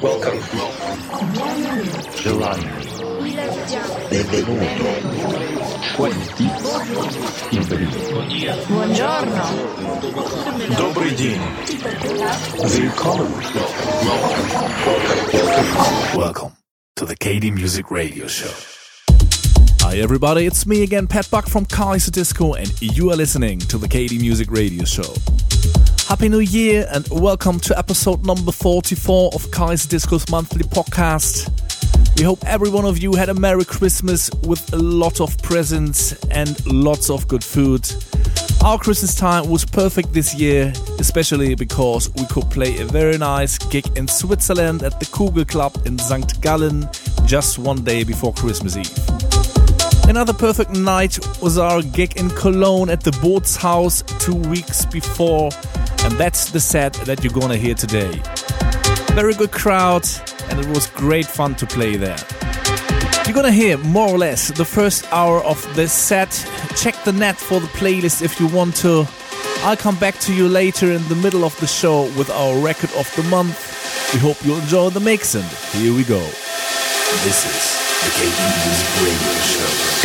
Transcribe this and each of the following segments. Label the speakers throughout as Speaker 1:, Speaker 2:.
Speaker 1: Welcome.
Speaker 2: Gelano. Benvenuto. Quanti.
Speaker 3: Buongiorno.
Speaker 4: Добрый день.
Speaker 2: Willkommen.
Speaker 4: Welcome. Welcome to the KD Music Radio Show.
Speaker 5: Hi everybody, it's me again, Pat Buck from Kaiserdisco, and you are listening to the KD Music Radio Show. Happy New Year and welcome to episode number 44 of Kaiserdisco's monthly podcast. We hope every one of you had a Merry Christmas with a lot of presents and lots of good food. Our Christmas time was perfect this year, especially because we could play a very nice gig in Switzerland at the Kugl Club in St. Gallen just one day before Christmas Eve. Another perfect night was our gig in Cologne at the Bootshaus two weeks before, and that's the set that you're gonna hear today. Very good crowd, and it was great fun to play there. You're gonna hear more or less the first hour of this set. Check the net for the playlist if you want to. I'll come back to you later in the middle of the show with our record of the month. We hope you enjoy the mix, and here we go.
Speaker 4: This is the Music Radio Show.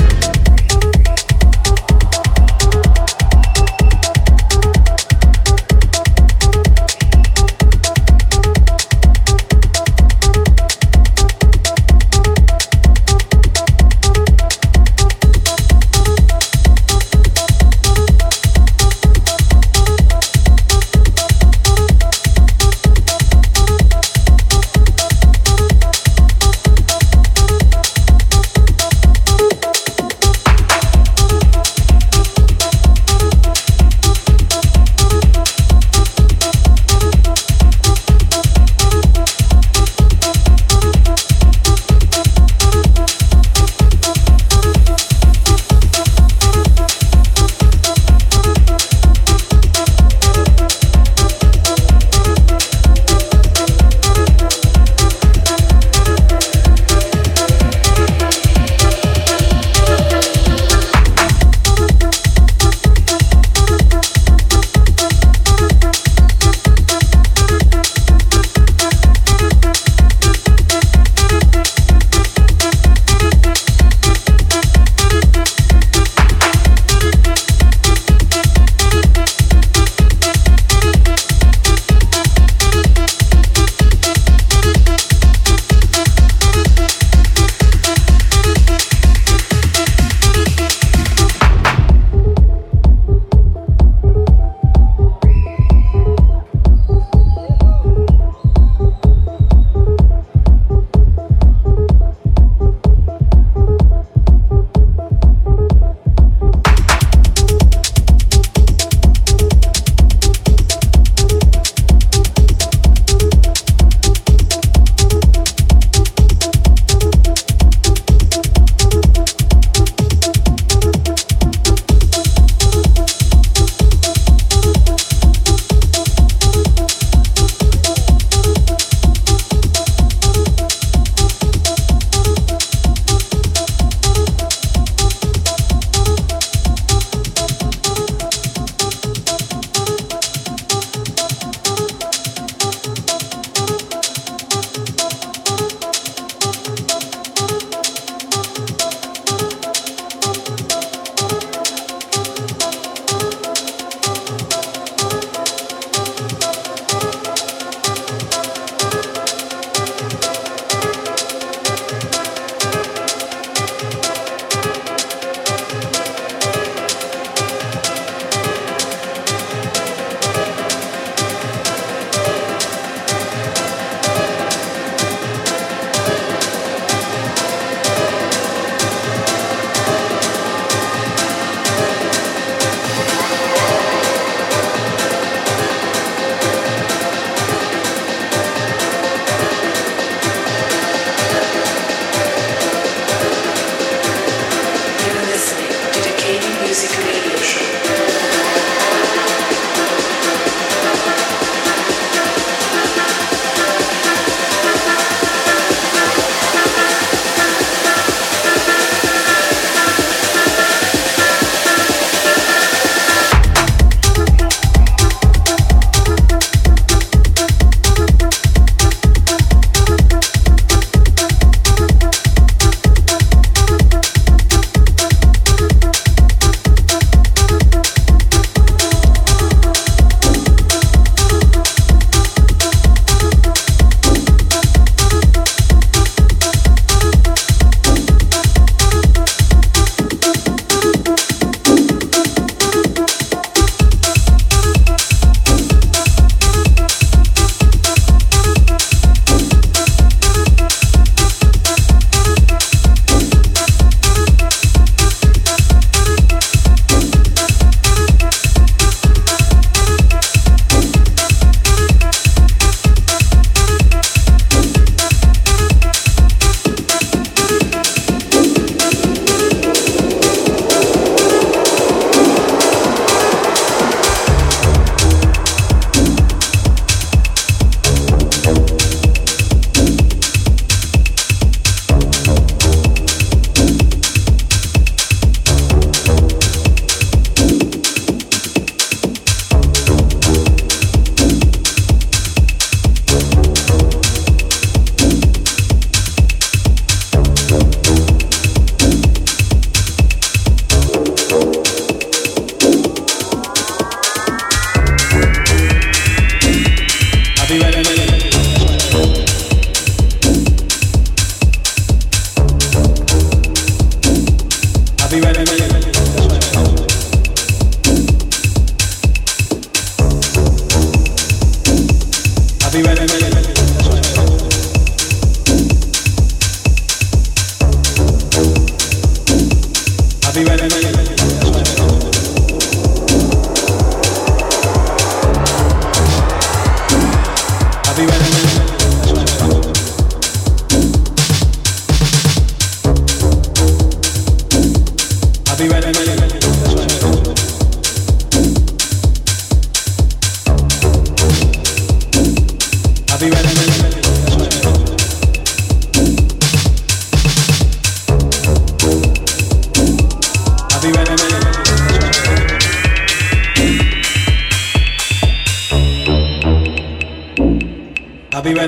Speaker 5: Be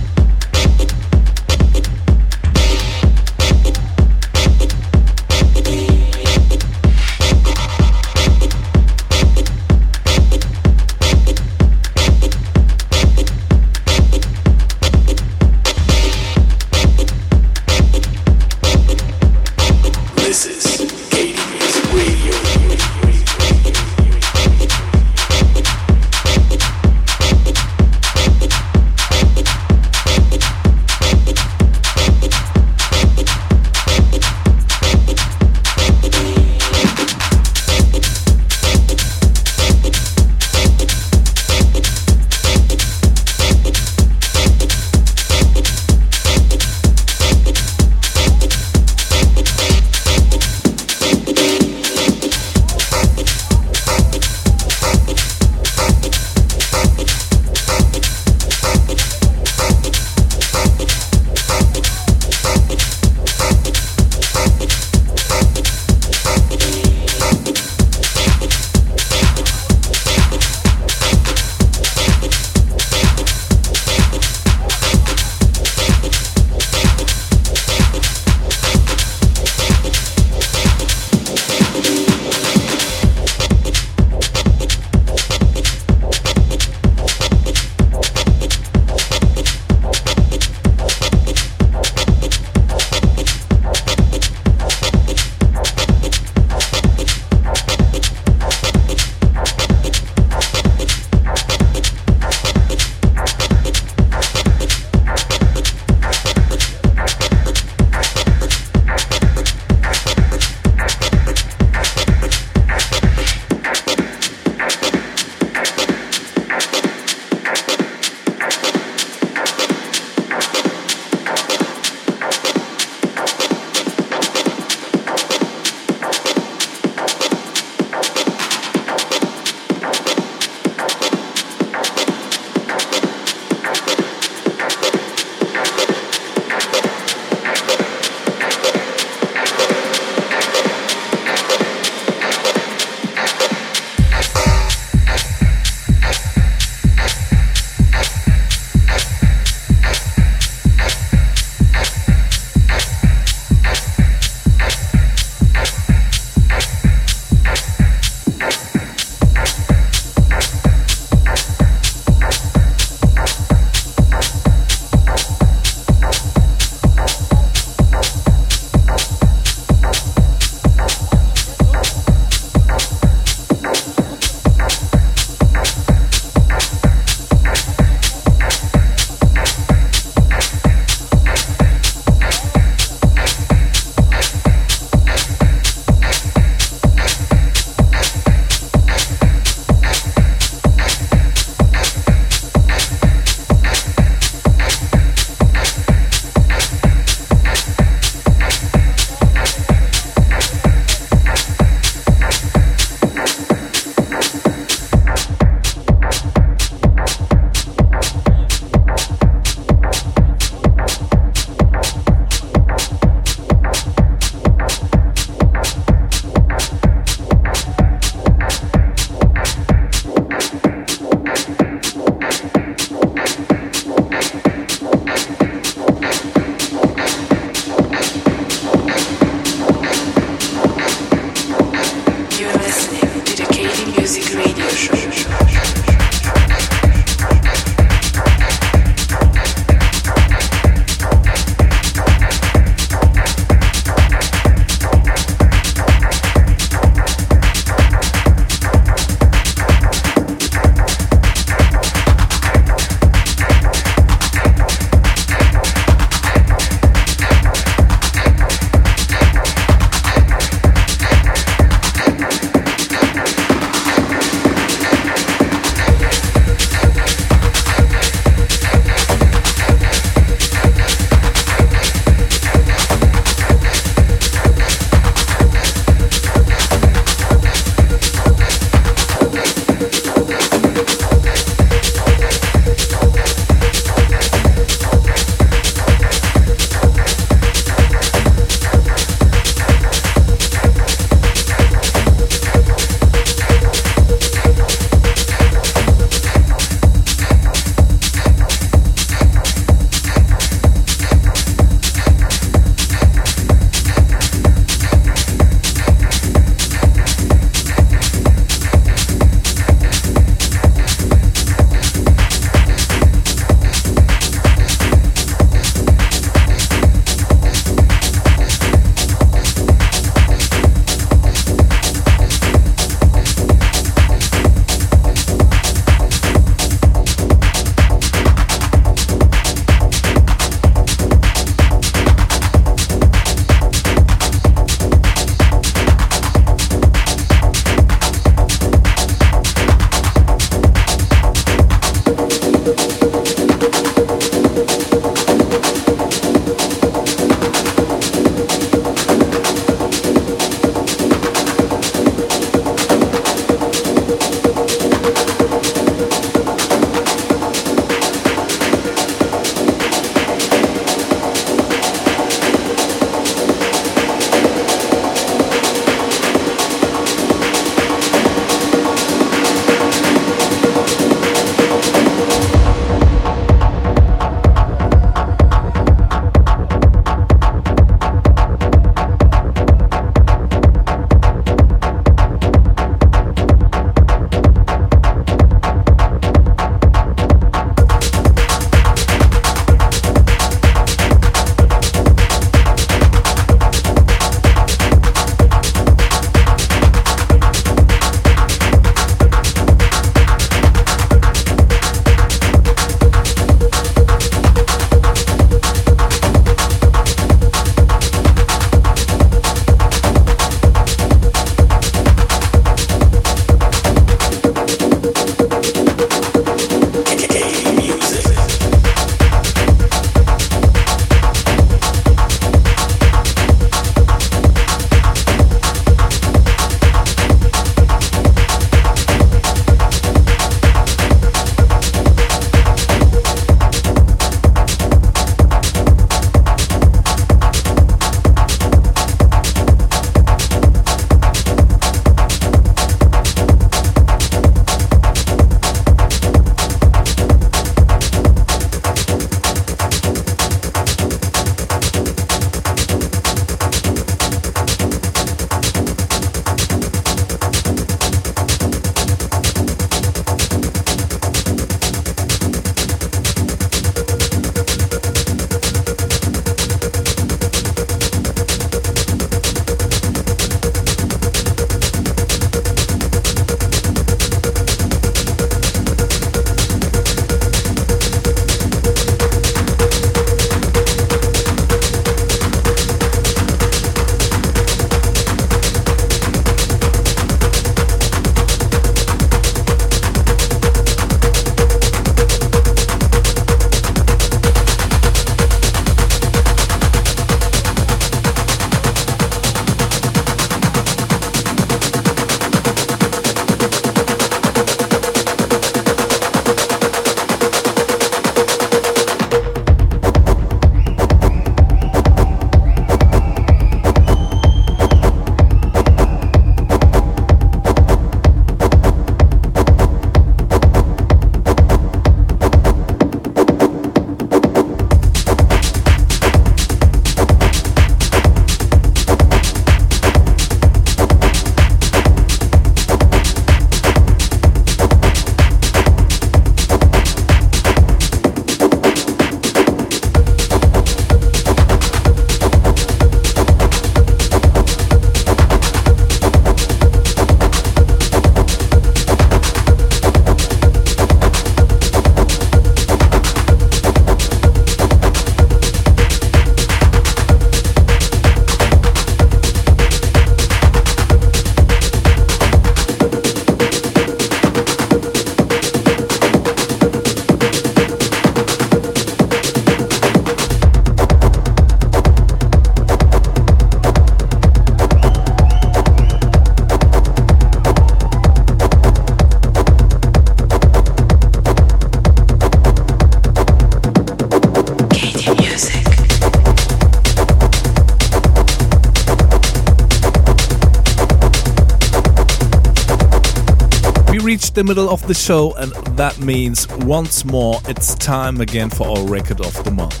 Speaker 5: the middle of the show, and that means once more it's time again for our record of the month.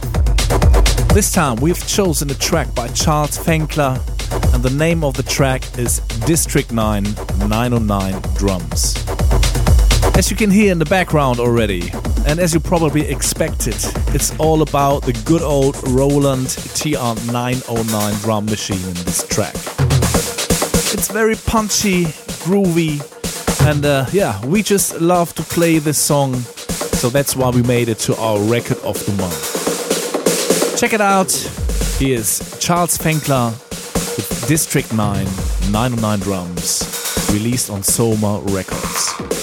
Speaker 5: This time we've chosen a track by Charles Fenckler, and the name of the track is District 9 909 Drums. As you can hear in the background already, and as you probably expected, it's all about the good old Roland TR909 drum machine in this track. It's very punchy, groovy, and uh, yeah, we just love to play this song, so that's why we made it to our record of the month. Check it out. Here's Charles Fenckler with District 9 909 Drums, released on Soma Records.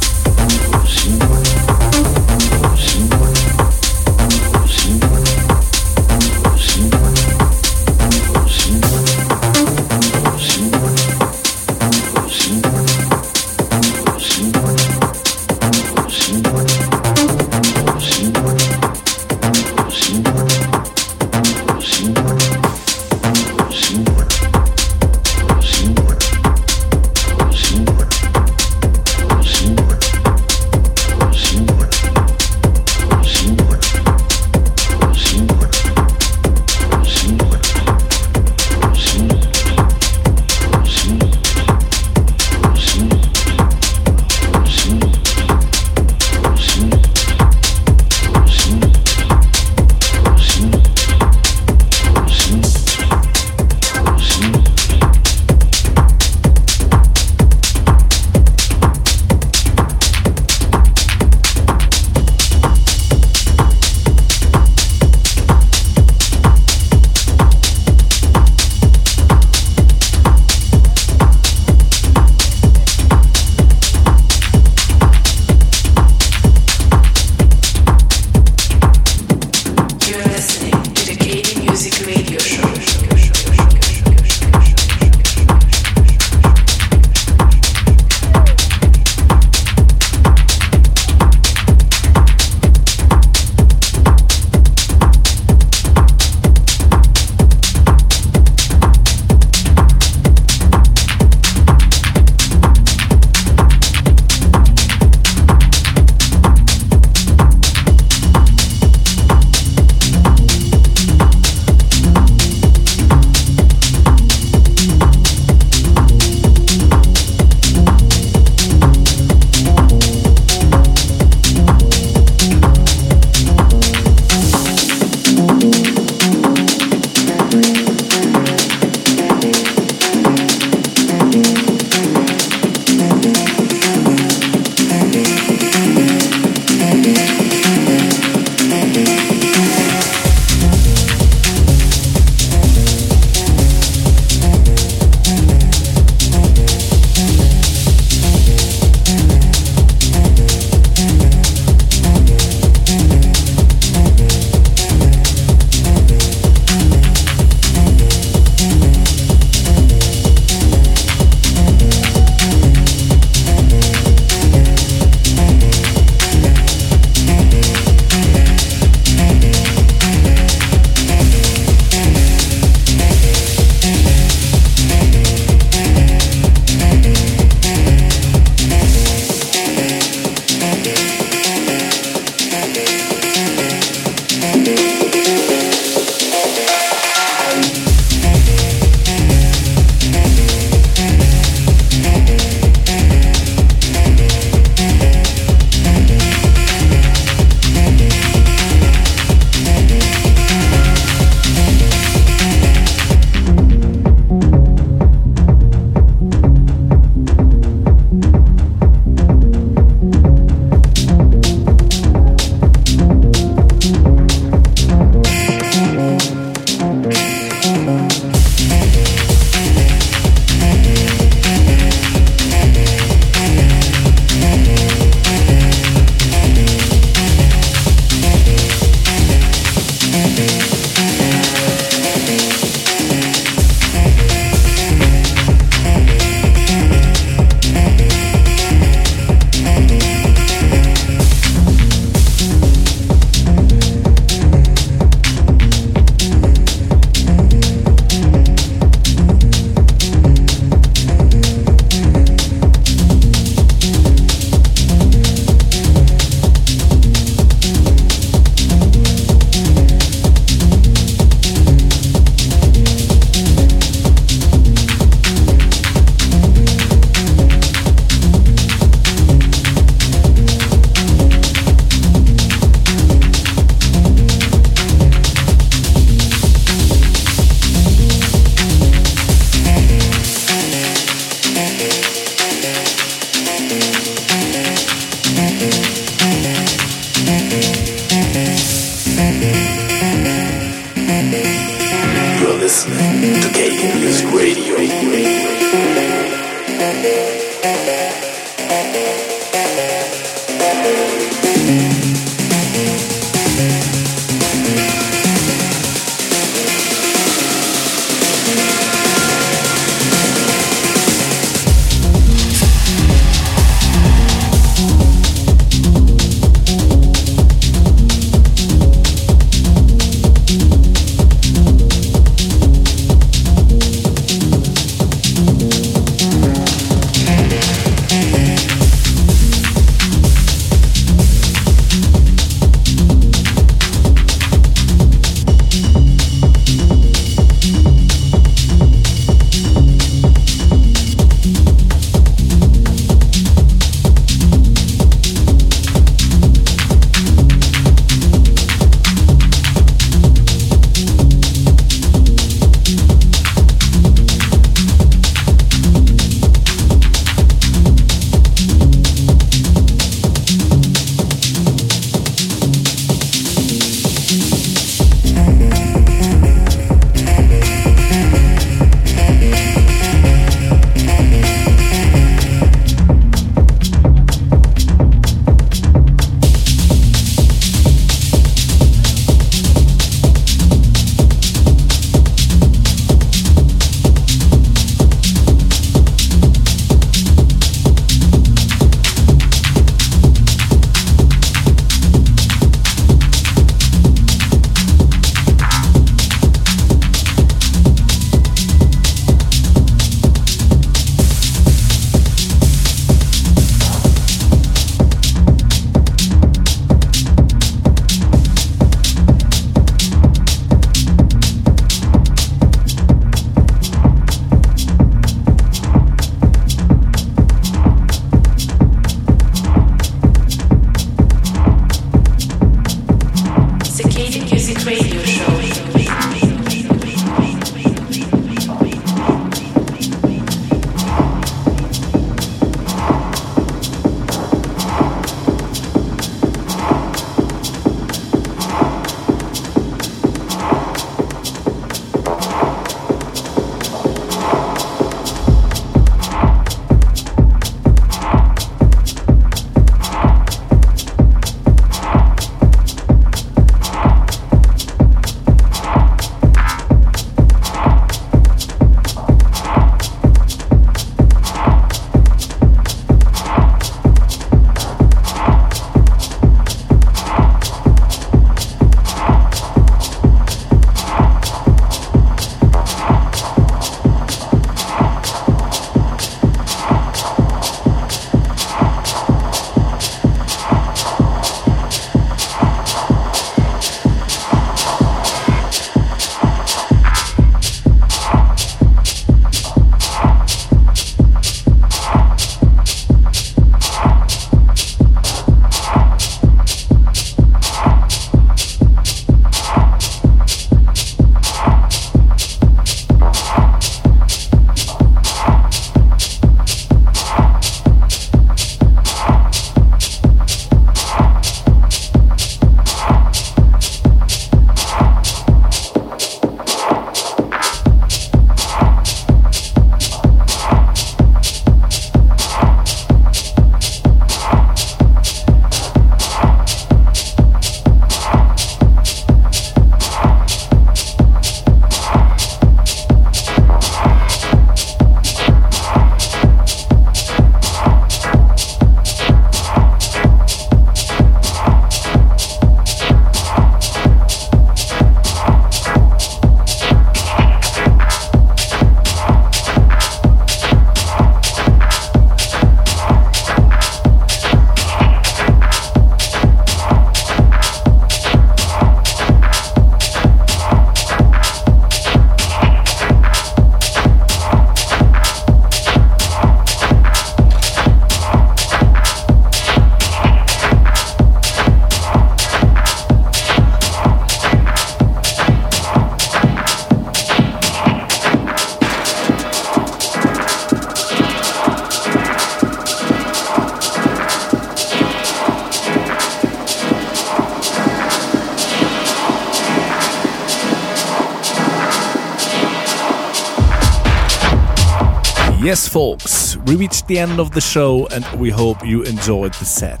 Speaker 5: Yes, folks, we reached the end of the show and we hope you enjoyed the set.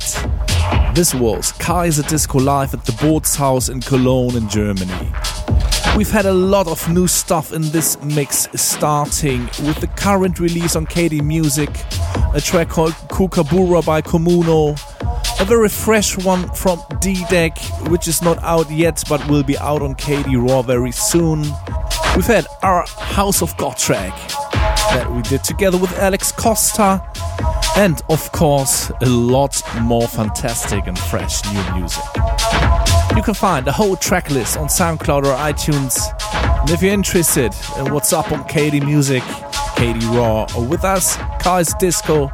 Speaker 5: This was Kaiserdisco live at the Bootshaus in Cologne in Germany. We've had a lot of new stuff in this mix, starting with the current release on KD Music, a track called Kookaburra by Comuno, a very fresh one from D-Deck, which is not out yet but will be out on KD Raw very soon. We've had our House of God track that we did together with Alex Costa, and of course, a lot more fantastic and fresh new music. You can find the whole track list on SoundCloud or iTunes. And if you're interested in what's up on KD Music, KD Raw, or with us, Kaiserdisco,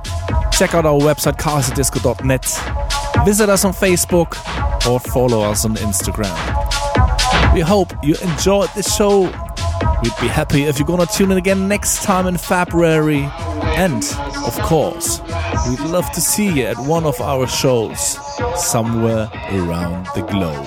Speaker 5: check out our website, kaiserdisco.net. Visit us on Facebook or follow us on Instagram. We hope you enjoyed the show. We'd be happy if you're gonna tune in again next time in February. And, of course, we'd love to see you at one of our shows somewhere around the globe.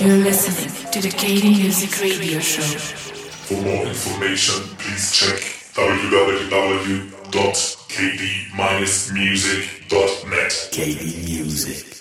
Speaker 3: You're listening to the KD Music Radio Show.
Speaker 6: For more information, please check www.kd-music.net.
Speaker 4: KD Music.